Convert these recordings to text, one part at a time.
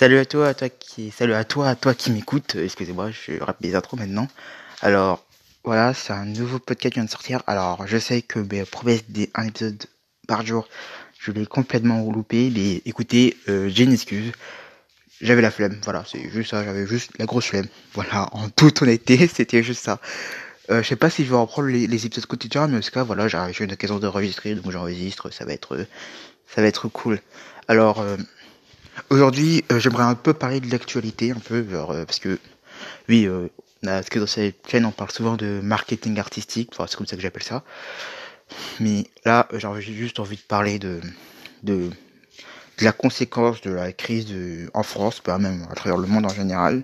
Salut à toi, à toi qui, salut à toi, à toi qui m'écoute. Euh, excusez-moi, je rappe des intros maintenant. Alors, voilà, c'est un nouveau podcast qui vient de sortir. Alors, je sais que mes promesses d'un épisode par jour, je l'ai complètement loupé. Mais écoutez, euh, j'ai une excuse. J'avais la flemme, voilà, c'est juste ça, j'avais juste la grosse flemme. Voilà, en toute honnêteté, c'était juste ça. Euh, je sais pas si je vais reprendre les, épisodes quotidiens, mais en tout cas, voilà, j'ai une occasion de enregistrer, donc j'enregistre, ça va être, ça va être cool. Alors, euh, aujourd'hui, euh, j'aimerais un peu parler de l'actualité, un peu, euh, parce que, oui, euh, parce que dans cette chaîne, on parle souvent de marketing artistique, enfin, c'est comme ça que j'appelle ça. Mais là, j'ai juste envie de parler de, de, la conséquence de la crise en France, pas même à travers le monde en général,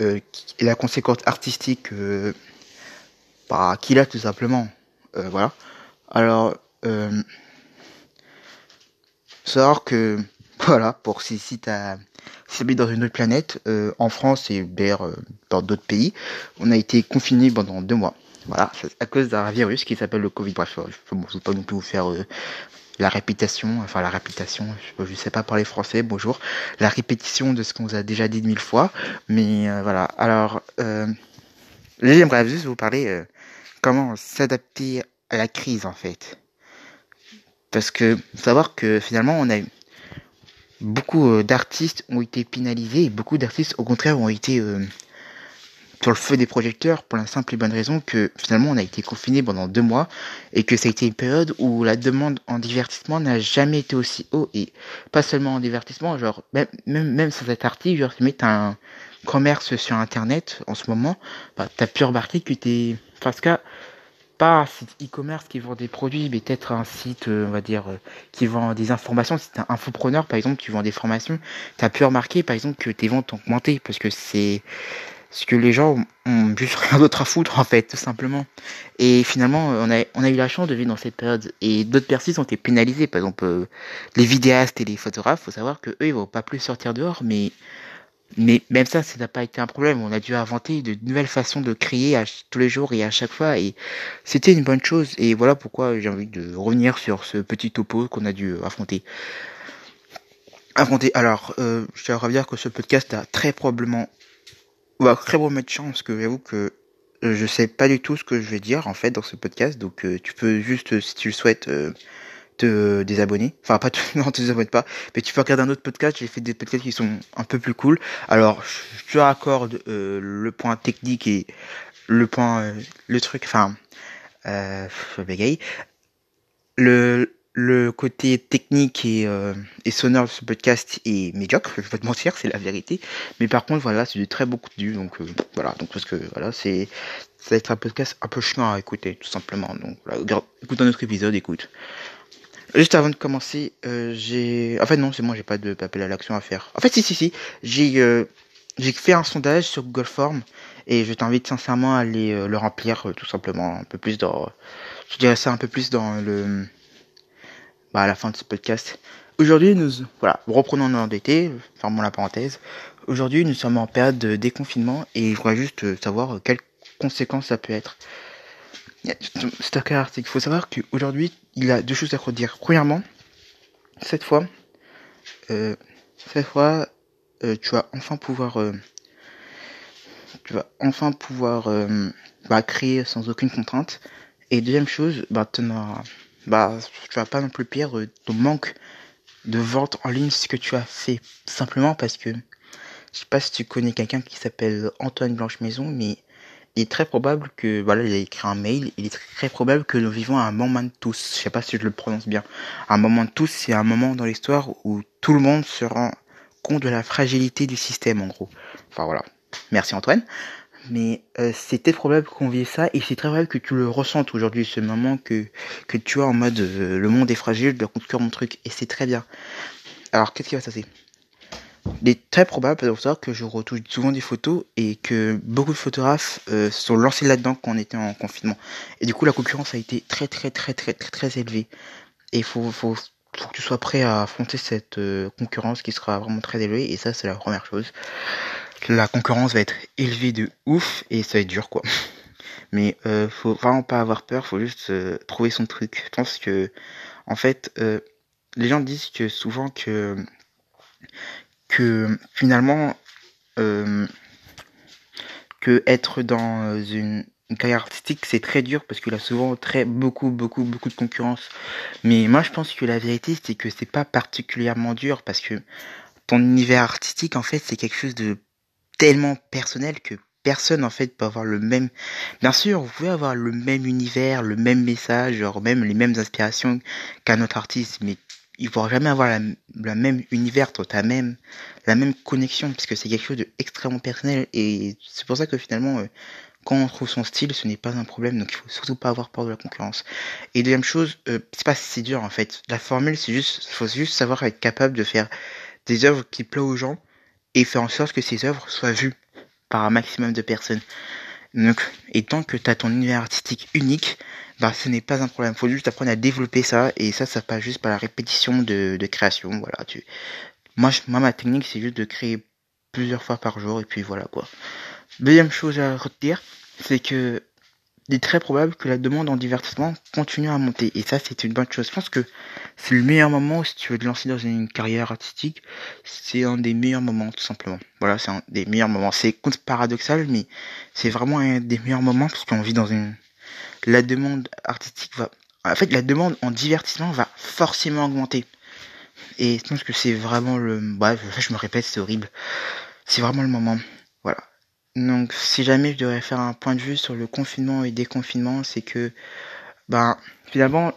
et la conséquence artistique bah, qu'il a tout simplement. Voilà. Alors, savoir que, voilà, pour si, si t'as, si dans une autre planète, euh, en France et d'ailleurs euh, dans d'autres pays, on a été confiné pendant deux mois. Voilà, à cause d'un virus qui s'appelle le Covid. Bref, je ne vais pas non plus vous faire euh, la répétition, enfin la répétition, je, je sais pas parler français, bonjour, la répétition de ce qu'on vous a déjà dit mille fois, mais euh, voilà. Alors, euh, j'aimerais juste vous parler euh, comment s'adapter à la crise en fait, parce que savoir que finalement on a eu beaucoup euh, d'artistes ont été pénalisés et beaucoup d'artistes au contraire ont été euh, sur le feu des projecteurs pour la simple et bonne raison que finalement on a été confiné pendant deux mois et que ça a été une période où la demande en divertissement n'a jamais été aussi haut et pas seulement en divertissement, genre même même, même sans être artiste, genre tu mets un commerce sur internet en ce moment, bah, t'as pu remarquer que t'es, enfin, pas un site e-commerce qui vend des produits, mais peut-être un site, euh, on va dire, euh, qui vend des informations. Si t'es un infopreneur, par exemple, tu vends des formations, t'as pu remarquer, par exemple, que tes ventes ont augmenté parce que c'est ce que les gens ont juste rien d'autre à foutre en fait, tout simplement. Et finalement, on a, on a eu la chance de vivre dans cette période. Et d'autres personnes ont été pénalisées, par exemple euh, les vidéastes et les photographes. Faut savoir que eux, ils vont pas plus sortir dehors, mais mais même ça, ça n'a pas été un problème. On a dû inventer de nouvelles façons de créer à, tous les jours et à chaque fois, et c'était une bonne chose. Et voilà pourquoi j'ai envie de revenir sur ce petit topo qu'on a dû affronter. Affronter. Alors, euh, je tiens à dire que ce podcast a très probablement va très bon mettre chance, que j'avoue que euh, je sais pas du tout ce que je vais dire en fait dans ce podcast, donc euh, tu peux juste, euh, si tu le souhaites, euh, te désabonner. Enfin, pas te, non, te désabonne pas, mais tu peux regarder un autre podcast. J'ai fait des podcasts qui sont un peu plus cool. Alors, je te raccorde euh, le point technique et le point, euh, le truc, enfin, euh, je bégaye. Le le côté technique et, euh, et sonore de ce podcast est médiocre, je vais pas te mentir, c'est la vérité. Mais par contre, voilà, c'est du très beau contenu, donc voilà, donc parce que voilà, c'est ça va être un podcast un peu chiant à écouter, tout simplement. Donc voilà, écoute un autre épisode, écoute. Juste avant de commencer, euh, j'ai, en fait non, c'est moi, j'ai pas de appel à l'action à faire. En fait, si si si, j'ai euh, j'ai fait un sondage sur Google Form et je t'invite sincèrement à aller euh, le remplir, euh, tout simplement, un peu plus dans, je dirais ça un peu plus dans le bah, à la fin de ce podcast. Aujourd'hui, nous, voilà, reprenons notre d'été, fermons la parenthèse. Aujourd'hui, nous sommes en période de déconfinement et je voudrais juste euh, savoir quelles conséquences ça peut être. C'est qu'il faut savoir qu'aujourd'hui, il a deux choses à redire. Premièrement, cette fois, euh, cette fois, euh, tu vas enfin pouvoir, euh, tu vas enfin pouvoir euh, bah, créer sans aucune contrainte. Et deuxième chose, bah, bah, tu vas pas non plus euh, ton manque de vente en ligne, ce que tu as fait. Simplement parce que, je sais pas si tu connais quelqu'un qui s'appelle Antoine Blanche Maison, mais il est très probable que, voilà, il a écrit un mail, il est très probable que nous vivons un moment de tous. Je sais pas si je le prononce bien. Un moment de tous, c'est un moment dans l'histoire où tout le monde se rend compte de la fragilité du système, en gros. Enfin, voilà. Merci Antoine. Mais euh, c'était probable qu'on vive ça et c'est très probable que tu le ressentes aujourd'hui, ce moment que, que tu as en mode euh, le monde est fragile, je dois construire mon truc et c'est très bien. Alors qu'est-ce qui va se passer? Il est très probable que je retouche souvent des photos et que beaucoup de photographes euh, se sont lancés là-dedans quand on était en confinement. Et du coup la concurrence a été très très très très très très élevée. Et il faut, faut, faut que tu sois prêt à affronter cette euh, concurrence qui sera vraiment très élevée et ça c'est la première chose la concurrence va être élevée de ouf et ça va être dur quoi. Mais euh, faut vraiment pas avoir peur, faut juste euh, trouver son truc. Je pense que en fait, les gens disent que souvent que que finalement, euh, que être dans une, carrière artistique, c'est très dur parce qu'il a souvent très beaucoup, beaucoup, beaucoup de concurrence. Mais moi, je pense que la vérité, c'est que c'est pas particulièrement dur parce que ton univers artistique, en fait, c'est quelque chose de tellement personnel que personne en fait peut avoir le même. Bien sûr, vous pouvez avoir le même univers, le même message, genre même les mêmes inspirations qu'un autre artiste, mais il pourra jamais avoir la, même univers, ta même, la même connexion, parce que c'est quelque chose d'extrêmement personnel, et c'est pour ça que finalement, euh, quand on trouve son style, ce n'est pas un problème, donc il faut surtout pas avoir peur de la concurrence. Et deuxième chose, euh, c'est pas si dur en fait. La formule, c'est juste, faut juste savoir être capable de faire des œuvres qui plaisent aux gens et faire en sorte que ces œuvres soient vues par un maximum de personnes. Donc, et tant que tu as ton univers artistique unique, bah, ce n'est pas un problème. Faut juste apprendre à développer ça, et ça, ça passe juste par la répétition de, de création. Voilà, tu... moi, je, moi, ma technique, c'est juste de créer plusieurs fois par jour, et puis voilà, quoi. Deuxième chose à retenir, c'est que il est très probable que la demande en divertissement continue à monter. Et ça, c'est une bonne chose. Je pense que c'est le meilleur moment si tu veux te lancer dans une carrière artistique. C'est un des meilleurs moments, tout simplement. Voilà, c'est un des meilleurs moments. C'est paradoxal, mais c'est vraiment un des meilleurs moments parce qu'on vit dans une... La demande artistique va... En fait, la demande en divertissement va forcément augmenter. Et je pense que c'est vraiment le... Bref, je me répète, c'est horrible. C'est vraiment le moment. Donc, si jamais je devrais faire un point de vue sur le confinement et déconfinement, c'est que, ben, finalement,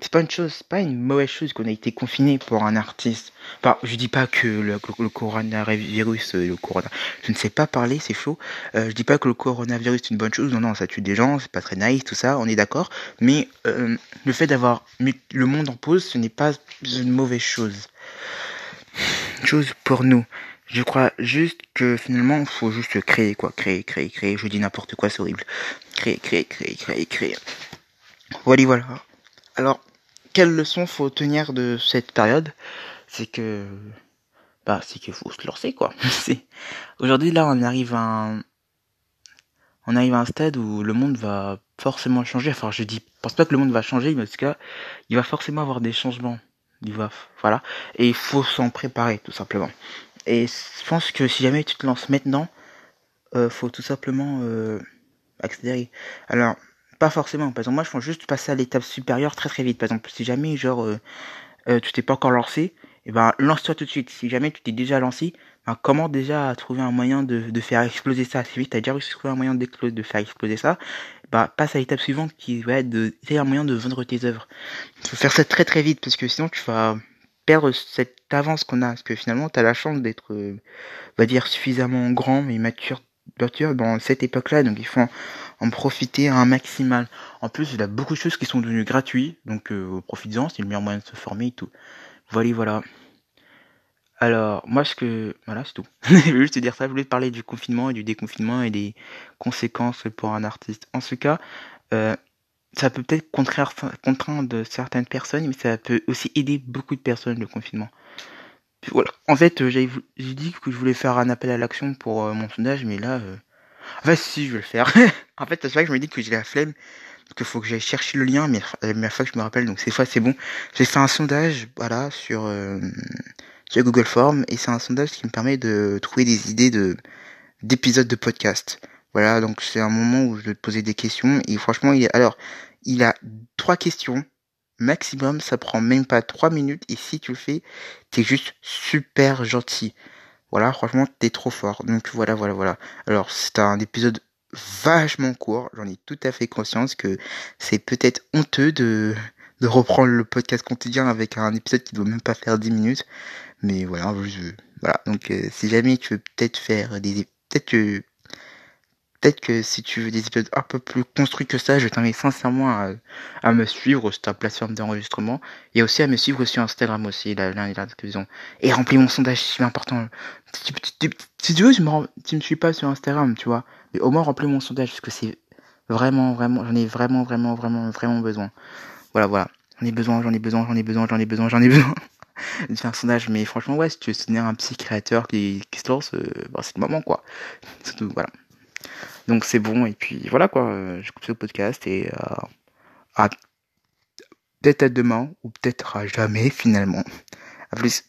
c'est pas une chose, c'est pas une mauvaise chose qu'on a été confiné pour un artiste. Enfin, je dis pas que le, coronavirus, euh, le corona, je ne sais pas parler, c'est chaud. Euh, je dis pas que le coronavirus est une bonne chose. Non, non, ça tue des gens, c'est pas très nice, tout ça, on est d'accord. Mais euh, le fait d'avoir mis le monde en pause, ce n'est pas une mauvaise chose. Chose pour nous. Je crois juste que finalement, faut juste créer, quoi. Créer, créer, créer. Je dis n'importe quoi, c'est horrible. Créer, créer, créer, créer, créer. Voilà, voilà. Alors, quelle leçon faut tenir de cette période? C'est que, bah, c'est qu'il faut se lancer, quoi. aujourd'hui là, on arrive à un, on arrive à un stade où le monde va forcément changer. Enfin, je dis, pense pas que le monde va changer, mais en tout cas, il va forcément avoir des changements. Il va, voilà. Et il faut s'en préparer, tout simplement. Et je pense que si jamais tu te lances maintenant, euh, faut tout simplement euh, accélérer. Alors, pas forcément. Par exemple, moi, je pense juste passer à l'étape supérieure très très vite. Par exemple, si jamais, genre, euh, euh tu t'es pas encore lancé, et eh ben, lance-toi tout de suite. Si jamais tu t'es déjà lancé, ben, comment déjà trouver un moyen de, de faire exploser ça assez vite T'as déjà réussi à trouver un moyen de faire exploser ça bah, passe à l'étape suivante qui va être de un moyen de vendre tes œuvres. Il faut faire ça très très vite parce que sinon tu vas perdre cette avance qu'on a. Parce que finalement, tu as la chance d'être, on va dire, suffisamment grand et mature, mature dans cette époque-là. Donc il faut en, profiter un maximal. En plus, il y a beaucoup de choses qui sont devenues gratuites. Donc euh, profitez-en, c'est le meilleur moyen de se former et tout. Voilà, voilà. Alors, moi, ce que... Voilà, c'est tout. je voulais juste te dire ça. Je voulais te parler du confinement et du déconfinement et des conséquences pour un artiste. En ce cas, euh, ça peut peut-être contraindre certaines personnes, mais ça peut aussi aider beaucoup de personnes, le confinement. voilà. En fait, euh, j'ai dit que je voulais faire un appel à l'action pour euh, mon sondage, mais là... Euh... En si, je vais le faire. en fait, c'est vrai que je me dis que j'ai la flemme, qu'il faut que j'aille chercher le lien, mais la première fois que je me rappelle, donc cette fois c'est bon. J'ai fait un sondage, voilà, sur, euh, sur Google Form, et c'est un sondage qui me permet de trouver des idées de d'épisodes de podcast. Voilà, donc c'est un moment où je vais te poser des questions. Et franchement, il est... alors, il a trois questions maximum. Ça prend même pas trois minutes. Et si tu le fais, t'es juste super gentil. Voilà, franchement, t'es trop fort. Donc voilà, voilà, voilà. Alors, c'est un épisode vachement court. J'en ai tout à fait conscience que c'est peut-être honteux de, de reprendre le podcast quotidien avec un épisode qui doit même pas faire 10 minutes. Mais voilà, je, voilà. Donc, euh, si jamais tu veux peut-être faire des, peut-être peut-être que si tu veux des épisodes un peu plus construits que ça, je t'invite sincèrement à, me suivre sur ta plateforme d'enregistrement et aussi à me suivre sur Instagram aussi, l'un et l'autre Et remplis mon sondage, c'est important. Si, tu veux, tu me, tu me suis pas sur Instagram, tu vois, mais au moins remplis mon sondage parce que c'est vraiment, vraiment, j'en ai vraiment, vraiment, vraiment, vraiment besoin. Voilà, voilà. J'en ai besoin, j'en ai besoin, j'en ai besoin, j'en ai besoin, j'en ai besoin. de faire un sondage, mais franchement, ouais, si tu veux soutenir un petit créateur qui, qui se lance, euh, bah, c'est le moment, quoi. Surtout, voilà. Donc c'est bon, et puis voilà quoi, euh, je coupe ce podcast et euh, à peut-être à demain, ou peut-être à jamais finalement. À plus.